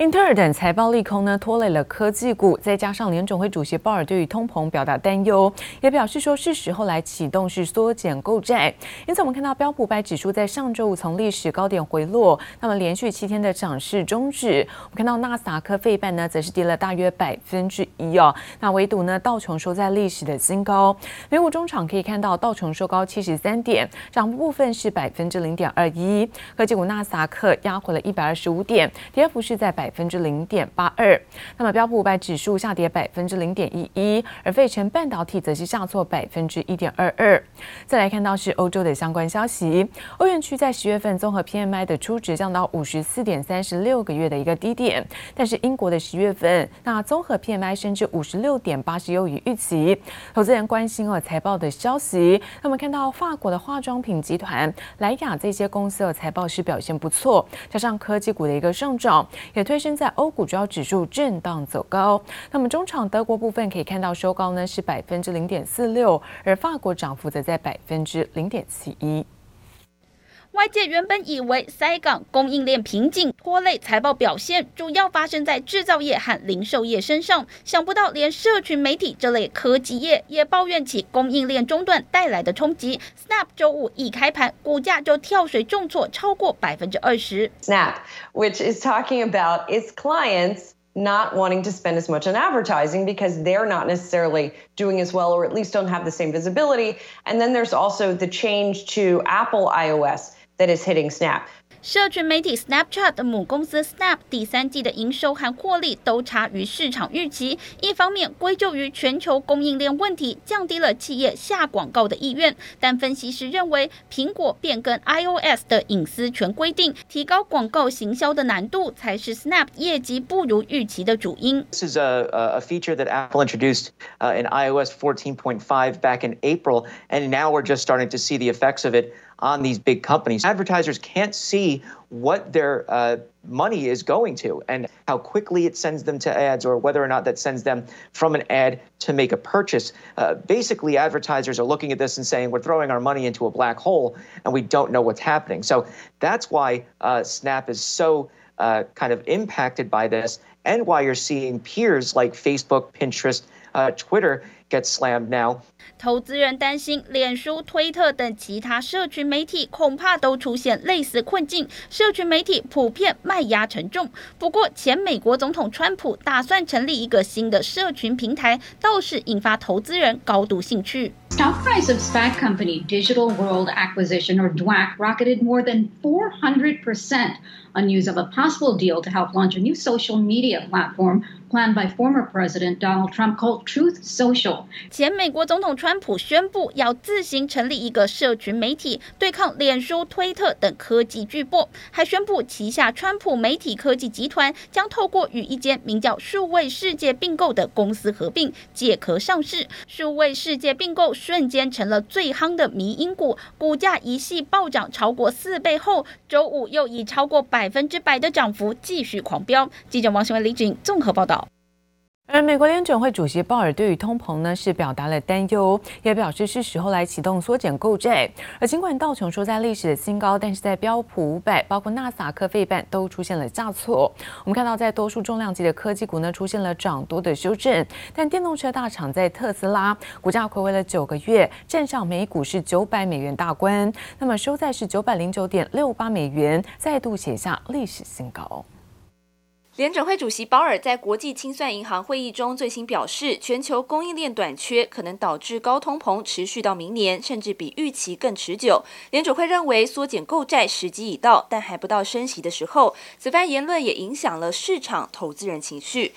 英特尔等财报利空呢，拖累了科技股，再加上联准会主席鲍尔对于通膨表达担忧，也表示说是时候来启动是缩减购债。因此，我们看到标普五百指数在上周五从历史高点回落，那么连续七天的涨势终止。我们看到纳斯达克费半呢，则是跌了大约百分之一哦。那唯独呢，道琼收在历史的新高。美股中场可以看到道琼收高七十三点，涨幅部分是百分之零点二一。科技股纳斯达克压回了一百二十五点，跌幅是在百。百分之零点八二，那么标普五百指数下跌百分之零点一一，而费城半导体则是下挫百分之一点二二。再来看到是欧洲的相关消息，欧元区在十月份综合 PMI 的初值降到五十四点三十六个月的一个低点，但是英国的十月份那综合 PMI 升至五十六点八十优于预期，投资人关心哦财报的消息。那么看到法国的化妆品集团莱雅这些公司的财报是表现不错，加上科技股的一个上涨，也推。升在欧股主要指数震荡走高，那么中场德国部分可以看到收高呢是百分之零点四六，而法国涨幅则在百分之零点七一。外界原本以为塞港供应链瓶颈拖累财报表现，主要发生在制造业和零售业身上，想不到连社群媒体这类科技业也抱怨起供应链中断带来的冲击。Snap 周五一开盘，股价就跳水重挫超过百分之二十。Snap, which is talking about its clients not wanting to spend as much on advertising because they're not necessarily doing as well, or at least don't have the same visibility. And then there's also the change to Apple iOS. That is hitting Snap. 社群媒体 Snapchat 的母公司 Snap 第三季的营收和获利都差于市场预期，一方面归咎于全球供应链问题，降低了企业下广告的意愿。但分析师认为，苹果变更 iOS 的隐私权规定，提高广告行销的难度，才是 Snap 业绩不如预期的主因。This is a a feature that Apple introduced in iOS 14.5 back in April, and now we're just starting to see the effects of it. On these big companies. Advertisers can't see what their uh, money is going to and how quickly it sends them to ads or whether or not that sends them from an ad to make a purchase. Uh, basically, advertisers are looking at this and saying, we're throwing our money into a black hole and we don't know what's happening. So that's why uh, Snap is so uh, kind of impacted by this and why you're seeing peers like Facebook, Pinterest, uh, Twitter get slammed now. 投资人担心，脸书、推特等其他社群媒体恐怕都出现类似困境，社群媒体普遍卖压沉重。不过，前美国总统川普打算成立一个新的社群平台，倒是引发投资人高度兴趣。Stock price of SPAC company Digital World Acquisition or DWAC rocketed more than 400% on news of a possible deal to help launch a new social media platform planned by former President Donald Trump called Truth Social. 前美国总统川普宣布要自行成立一个社群媒体，对抗脸书、推特等科技巨擘，还宣布旗下川普媒体科技集团将透过与一间名叫数位世界并购的公司合并，借壳上市。数位世界并购瞬间成了最夯的迷因股，股价一系暴涨超过四倍后，周五又以超过百分之百的涨幅继续狂飙。记者王新文、李锦综合报道。而美国联准会主席鲍尔对于通膨呢是表达了担忧，也表示是时候来启动缩减购债。而尽管道琼说在历史的新高，但是在标普五百，包括纳斯达克费半都出现了下挫。我们看到在多数重量级的科技股呢出现了涨多的修正，但电动车大厂在特斯拉股价睽违了九个月，站上每股是九百美元大关，那么收在是九百零九点六八美元，再度写下历史新高。联准会主席鲍尔在国际清算银行会议中最新表示，全球供应链短缺可能导致高通膨持续到明年，甚至比预期更持久。联准会认为缩减购债时机已到，但还不到升息的时候。此番言论也影响了市场投资人情绪。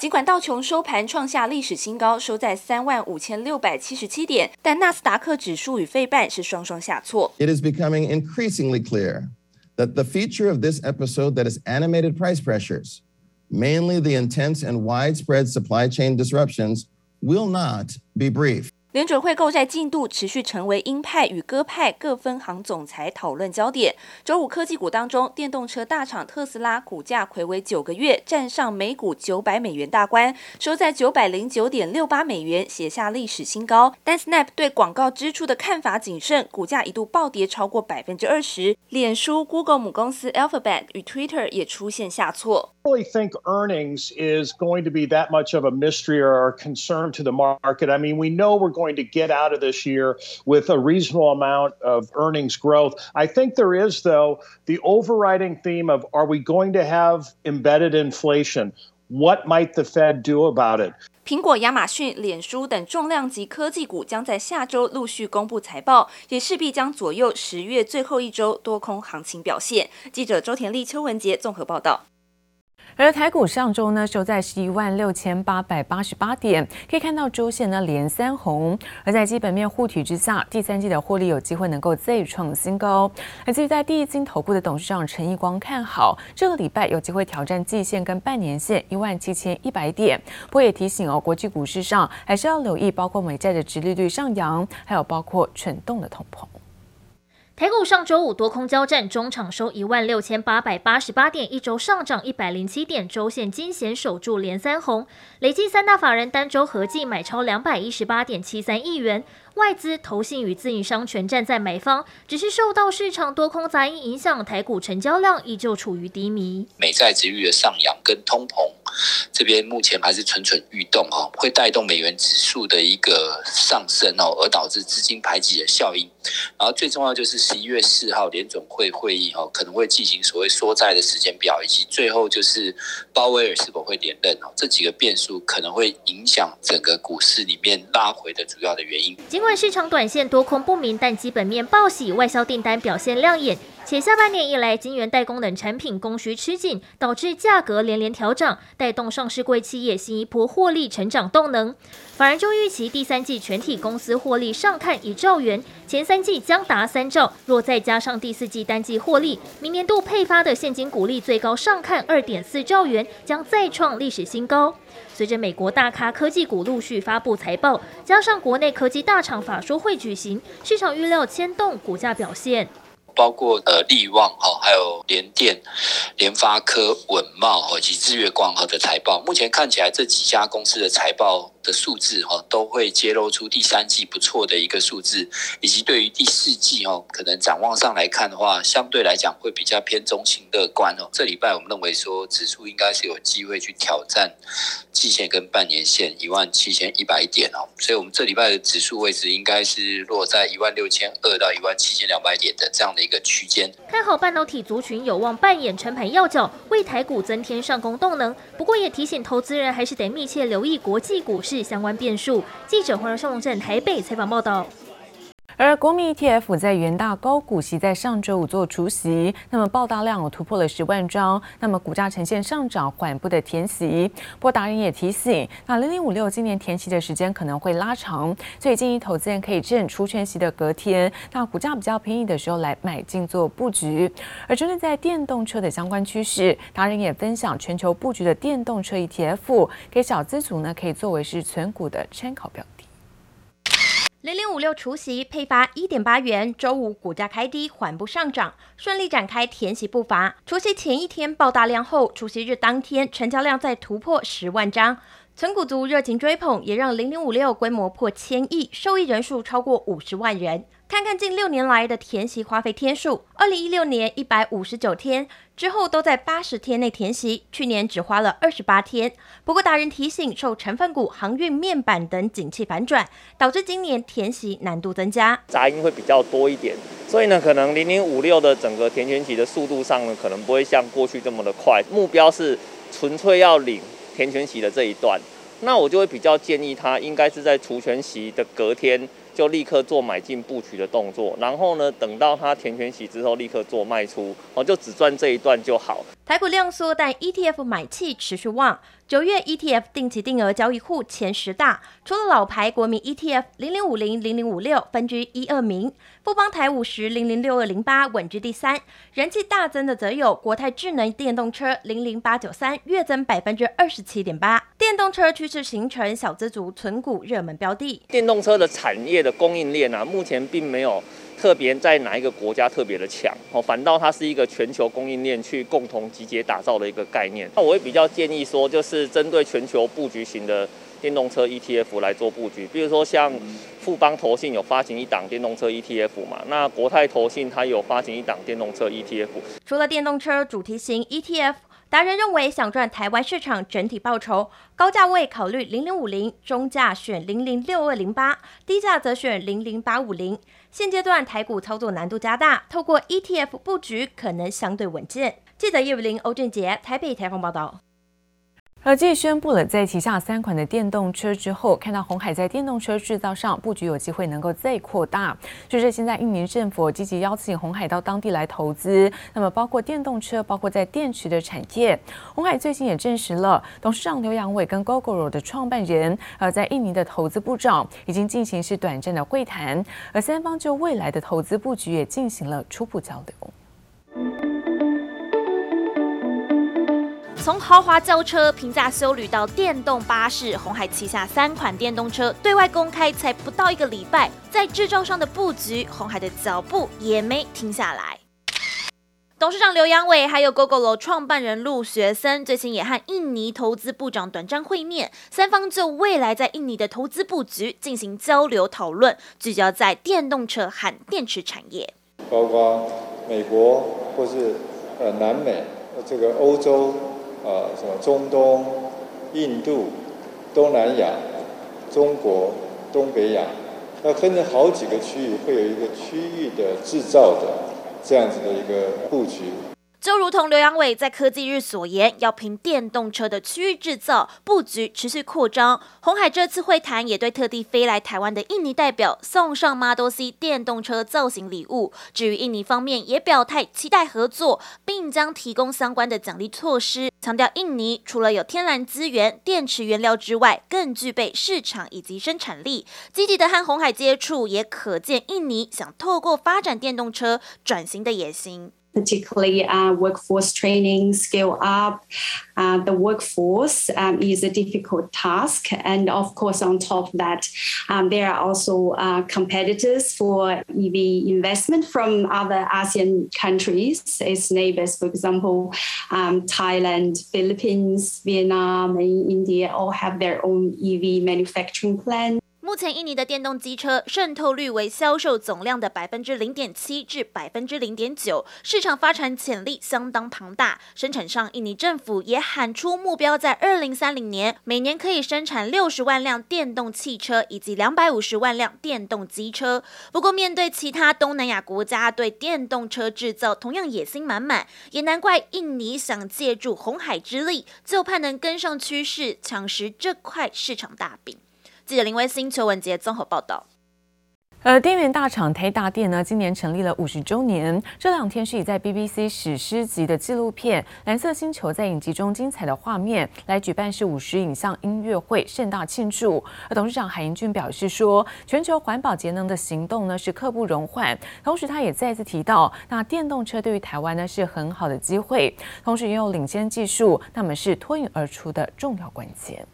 尽管道琼收盘创下历史新高，收在三万五千六百七十七点，但纳斯达克指数与费半是双双下挫。It is becoming increasingly clear. That the feature of this episode that is animated price pressures, mainly the intense and widespread supply chain disruptions, will not be brief. 联准会购债进度持续成为鹰派与鸽派各分行总裁讨论焦点。周五科技股当中，电动车大厂特斯拉股价睽违九个月站上每股九百美元大关，收在九百零九点六八美元，写下历史新高。但 Snap 对广告支出的看法谨慎，股价一度暴跌超过百分之二十。脸书、Google 母公司 Alphabet 与 Twitter 也出现下挫。I really think earnings is going to be that much of a mystery or a concern to the market. I mean, we know we're going to get out of this year with a reasonable amount of earnings growth. I think there is, though, the overriding theme of are we going to have embedded inflation? What might the Fed do about it? 苹果、亚马逊、脸书等重量级科技股将在下周陆续公布财报，也势必将左右十月最后一周多空行情表现。记者周田丽、邱文杰综合报道。 而台股上周呢收在十一万六千八百八十八点，可以看到周线呢连三红。而在基本面护体之下，第三季的获利有机会能够再创新高。而至于在第一金投顾的董事长陈义光看好，这个礼拜有机会挑战季线跟半年线一万七千一百点。不过也提醒哦，国际股市上还是要留意，包括美债的殖利率上扬，还有包括蠢动的通膨。台股上周五多空交战，中场收一万六千八百八十八点，一周上涨一百零七点，周线惊险守住连三红，累计三大法人单周合计买超两百一十八点七三亿元。外资、投信与自营商全站在买方，只是受到市场多空杂音影响，台股成交量依旧处于低迷。美债殖率的上扬跟通膨这边目前还是蠢蠢欲动哦，会带动美元指数的一个上升哦，而导致资金排挤的效应。然后最重要就是十一月四号联准会会议哦，可能会进行所谓缩债的时间表，以及最后就是鲍威尔是否会连任哦，这几个变数可能会影响整个股市里面拉回的主要的原因。尽管市场短线多空不明，但基本面报喜，外销订单表现亮眼。且下半年以来，晶圆代工等产品供需吃紧，导致价格连连调涨，带动上市柜企业新一波获利成长动能。法人就预期第三季全体公司获利上看一兆元，前三季将达三兆。若再加上第四季单季获利，明年度配发的现金股利最高上看二点四兆元，将再创历史新高。随着美国大咖科技股陆续发布财报，加上国内科技大厂法说会举行，市场预料牵动股价表现。包括呃力旺哈，还有联电、联发科、稳懋以及日月光和的财报，目前看起来这几家公司的财报的数字哈，都会揭露出第三季不错的一个数字，以及对于第四季哦，可能展望上来看的话，相对来讲会比较偏中性乐观哦。这礼拜我们认为说指数应该是有机会去挑战季线跟半年线一万七千一百点哦，所以我们这礼拜的指数位置应该是落在一万六千二到一万七千两百点的这样的一个区间。看好半导体族群有望扮演撑盘要角，为台股增添上攻动能。不过也提醒投资人，还是得密切留意国际股市相关变数。记者黄荣胜龙镇台北采访报道。而国民 ETF 在元大高股息在上周五做除息，那么报大量突破了十万张，那么股价呈现上涨缓步的填息。不过达人也提醒，那零零五六今年填息的时间可能会拉长，所以建议投资人可以趁除权息的隔天，那股价比较便宜的时候来买进做布局。而针对在电动车的相关趋势，达人也分享全球布局的电动车 ETF，给小资族呢可以作为是存股的参考标。零零五六除夕配发一点八元，周五股价开低，缓步上涨，顺利展开填息步伐。除夕前一天爆大量后，除夕日当天成交量再突破十万张，存股族热情追捧，也让零零五六规模破千亿，受益人数超过五十万人。看看近六年来的填习花费天数，二零一六年一百五十九天，之后都在八十天内填习，去年只花了二十八天。不过达人提醒，受成分股、航运、面板等景气反转，导致今年填习难度增加，杂音会比较多一点，所以呢，可能零零五六的整个填权息的速度上呢，可能不会像过去这么的快。目标是纯粹要领填权息的这一段，那我就会比较建议他应该是在除权息的隔天。就立刻做买进布局的动作，然后呢，等到它填全息之后，立刻做卖出，哦，就只赚这一段就好。台股量缩，但 ETF 买气持续旺，九月 ETF 定期定额交易户前十大，除了老牌国民 ETF 零零五零零零五六分居一二名，富邦台五十零零六二零八稳居第三。人气大增的则有国泰智能电动车零零八九三月增百分之二十七点八。电动车趋势形成小资族存股热门标的。电动车的产业的供应链啊，目前并没有。特别在哪一个国家特别的强哦，反倒它是一个全球供应链去共同集结打造的一个概念。那我会比较建议说，就是针对全球布局型的电动车 ETF 来做布局，比如说像富邦投信有发行一档电动车 ETF 嘛，那国泰投信它有发行一档电动车 ETF。除了电动车主题型 ETF。达人认为，想赚台湾市场整体报酬，高价位考虑零零五零，中价选零零六二零八，低价则选零零八五零。现阶段台股操作难度加大，透过 ETF 布局可能相对稳健。记者叶伟林、欧俊杰台北采访报道。而继宣布了在旗下三款的电动车之后，看到鸿海在电动车制造上布局有机会能够再扩大。就是现在印尼政府积极邀请鸿海到当地来投资，那么包括电动车，包括在电池的产业。鸿海最近也证实了，董事长刘扬伟跟 Gogoro 的创办人，呃，在印尼的投资部长已经进行是短暂的会谈，而三方就未来的投资布局也进行了初步交流。从豪华轿车、平价修旅到电动巴士，红海旗下三款电动车对外公开才不到一个礼拜，在制造上的布局，红海的脚步也没停下来。董事长刘扬伟还有 gogo 创办人陆学森最近也和印尼投资部长短暂会面，三方就未来在印尼的投资布局进行交流讨论，聚焦在电动车和电池产业，包括美国或是呃南美，这个欧洲。呃，什么中东、印度、东南亚、中国、东北亚，那分成好几个区域，会有一个区域的制造的这样子的一个布局。就如同刘扬伟在科技日所言，要凭电动车的区域制造布局持续扩张。红海这次会谈也对特地飞来台湾的印尼代表送上 Model C 电动车造型礼物。至于印尼方面也表态期待合作，并将提供相关的奖励措施，强调印尼除了有天然资源、电池原料之外，更具备市场以及生产力。积极的和红海接触，也可见印尼想透过发展电动车转型的野心。Particularly uh, workforce training, scale up. Uh, the workforce um, is a difficult task. And of course, on top of that, um, there are also uh, competitors for EV investment from other ASEAN countries, its neighbors, for example, um, Thailand, Philippines, Vietnam, and India all have their own EV manufacturing plants. 目前印尼的电动机车渗透率为销售总量的百分之零点七至百分之零点九，市场发展潜力相当庞大。生产上，印尼政府也喊出目标，在二零三零年每年可以生产六十万辆电动汽车以及两百五十万辆电动机车。不过，面对其他东南亚国家对电动车制造同样野心满满，也难怪印尼想借助红海之力，就盼能跟上趋势，抢食这块市场大饼。记者林威星、邱文杰综合报道。呃，电源大厂台达电呢，今年成立了五十周年。这两天是以在 BBC 史诗级的纪录片《蓝色星球》在影集中精彩的画面来举办是五十影像音乐会，盛大庆祝。而董事长海英俊表示说，全球环保节能的行动呢是刻不容缓。同时，他也再次提到，那电动车对于台湾呢是很好的机会，同时拥有领先技术，那么是脱颖而出的重要关键。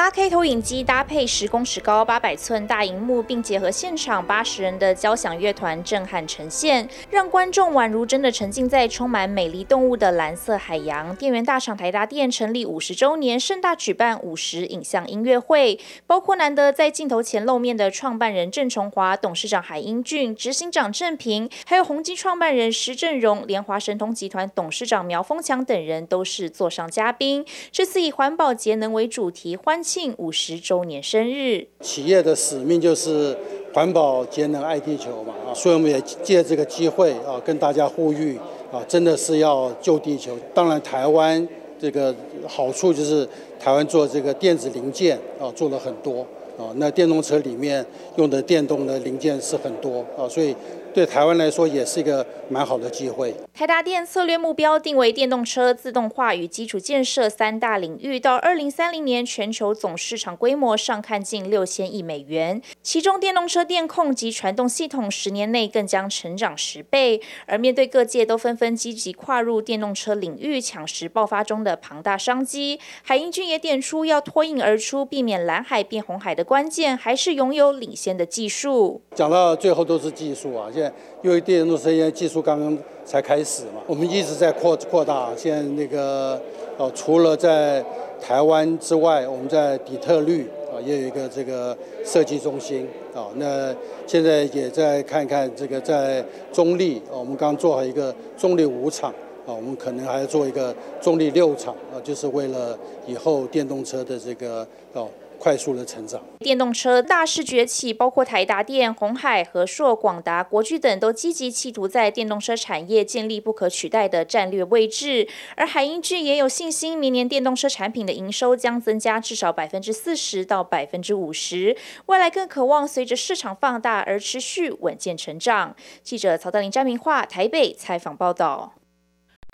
八 K 投影机搭配十公尺高八百寸大荧幕，并结合现场八十人的交响乐团震撼呈现，让观众宛如真的沉浸在充满美丽动物的蓝色海洋。电源大厂台达电成立五十周年，盛大举办五十影像音乐会，包括难得在镜头前露面的创办人郑崇华、董事长海英俊、执行长郑平，还有宏基创办人石振荣、联华神通集团董事长苗丰强等人都是座上嘉宾。这次以环保节能为主题，欢。庆五十周年生日，企业的使命就是环保节能爱地球嘛啊，所以我们也借这个机会啊，跟大家呼吁啊，真的是要救地球。当然，台湾这个好处就是台湾做这个电子零件啊，做了很多啊。那电动车里面用的电动的零件是很多啊，所以对台湾来说也是一个蛮好的机会。台达电策略目标定为电动车、自动化与基础建设三大领域，到二零三零年全球总市场规模上看近六千亿美元，其中电动车电控及传动系统十年内更将成长十倍。而面对各界都纷纷积极跨入电动车领域，抢食爆发中的庞大商机，海英俊也点出要脱颖而出，避免蓝海变红海的关键，还是拥有领先的技术。讲到最后都是技术啊，现因为电动车现在技术刚刚才开始嘛，我们一直在扩扩大。现在那个呃，除了在台湾之外，我们在底特律啊也有一个这个设计中心啊。那现在也在看看这个在中坜，我们刚做好一个中立五厂啊，我们可能还要做一个中立六厂啊，就是为了以后电动车的这个哦。快速的成长，电动车大势崛起，包括台达电、鸿海、和硕、广达、国巨等都积极企图在电动车产业建立不可取代的战略位置。而海英智也有信心，明年电动车产品的营收将增加至少百分之四十到百分之五十，未来更渴望随着市场放大而持续稳健成长。记者曹德林、詹明化台北采访报道。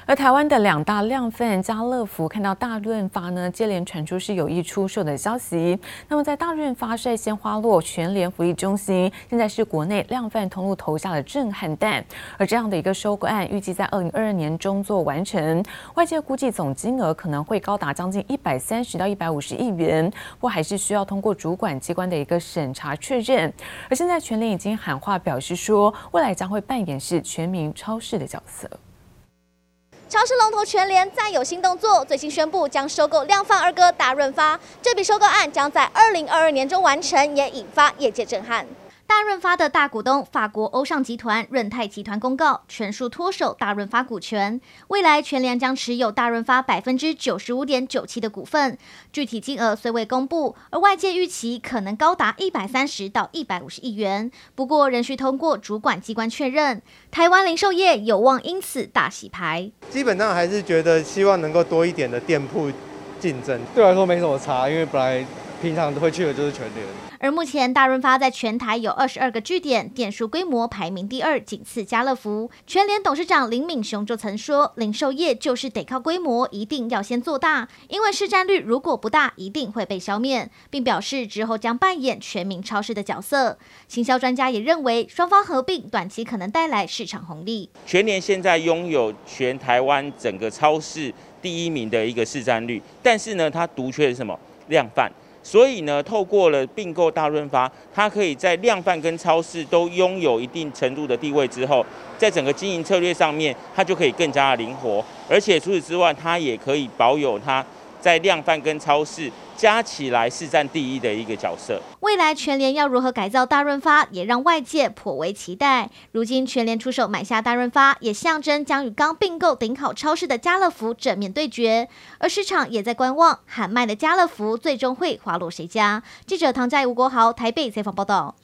而台湾的两大量贩家乐福看到大润发呢，接连传出是有意出售的消息。那么在大润发率先花落全联福利中心，现在是国内量贩通路投下的震撼弹。而这样的一个收购案，预计在二零二二年中做完成，外界估计总金额可能会高达将近一百三十到一百五十亿元，不过还是需要通过主管机关的一个审查确认。而现在全联已经喊话表示说，未来将会扮演是全民超市的角色。超市龙头全联再有新动作，最新宣布将收购量贩二哥大润发。这笔收购案将在二零二二年中完成，也引发业界震撼。大润发的大股东法国欧尚集团润泰集团公告，全数脱手大润发股权，未来全联将持有大润发百分之九十五点九七的股份，具体金额虽未公布，而外界预期可能高达一百三十到一百五十亿元，不过仍需通过主管机关确认。台湾零售业有望因此大洗牌，基本上还是觉得希望能够多一点的店铺竞争，对我来说没什么差，因为本来平常都会去的就是全联。而目前大润发在全台有二十二个据点，店数规模排名第二，仅次家乐福。全联董事长林敏雄就曾说，零售业就是得靠规模，一定要先做大，因为市占率如果不大，一定会被消灭，并表示之后将扮演全民超市的角色。行销专家也认为，双方合并短期可能带来市场红利。全联现在拥有全台湾整个超市第一名的一个市占率，但是呢，它独缺的是什么？量贩。所以呢，透过了并购大润发，它可以在量贩跟超市都拥有一定程度的地位之后，在整个经营策略上面，它就可以更加的灵活，而且除此之外，它也可以保有它在量贩跟超市。加起来是占第一的一个角色。未来全联要如何改造大润发，也让外界颇为期待。如今全联出手买下大润发，也象征将与刚并购顶好超市的家乐福正面对决。而市场也在观望，喊卖的家乐福最终会滑落谁家？记者唐在、吴国豪台北采访报道。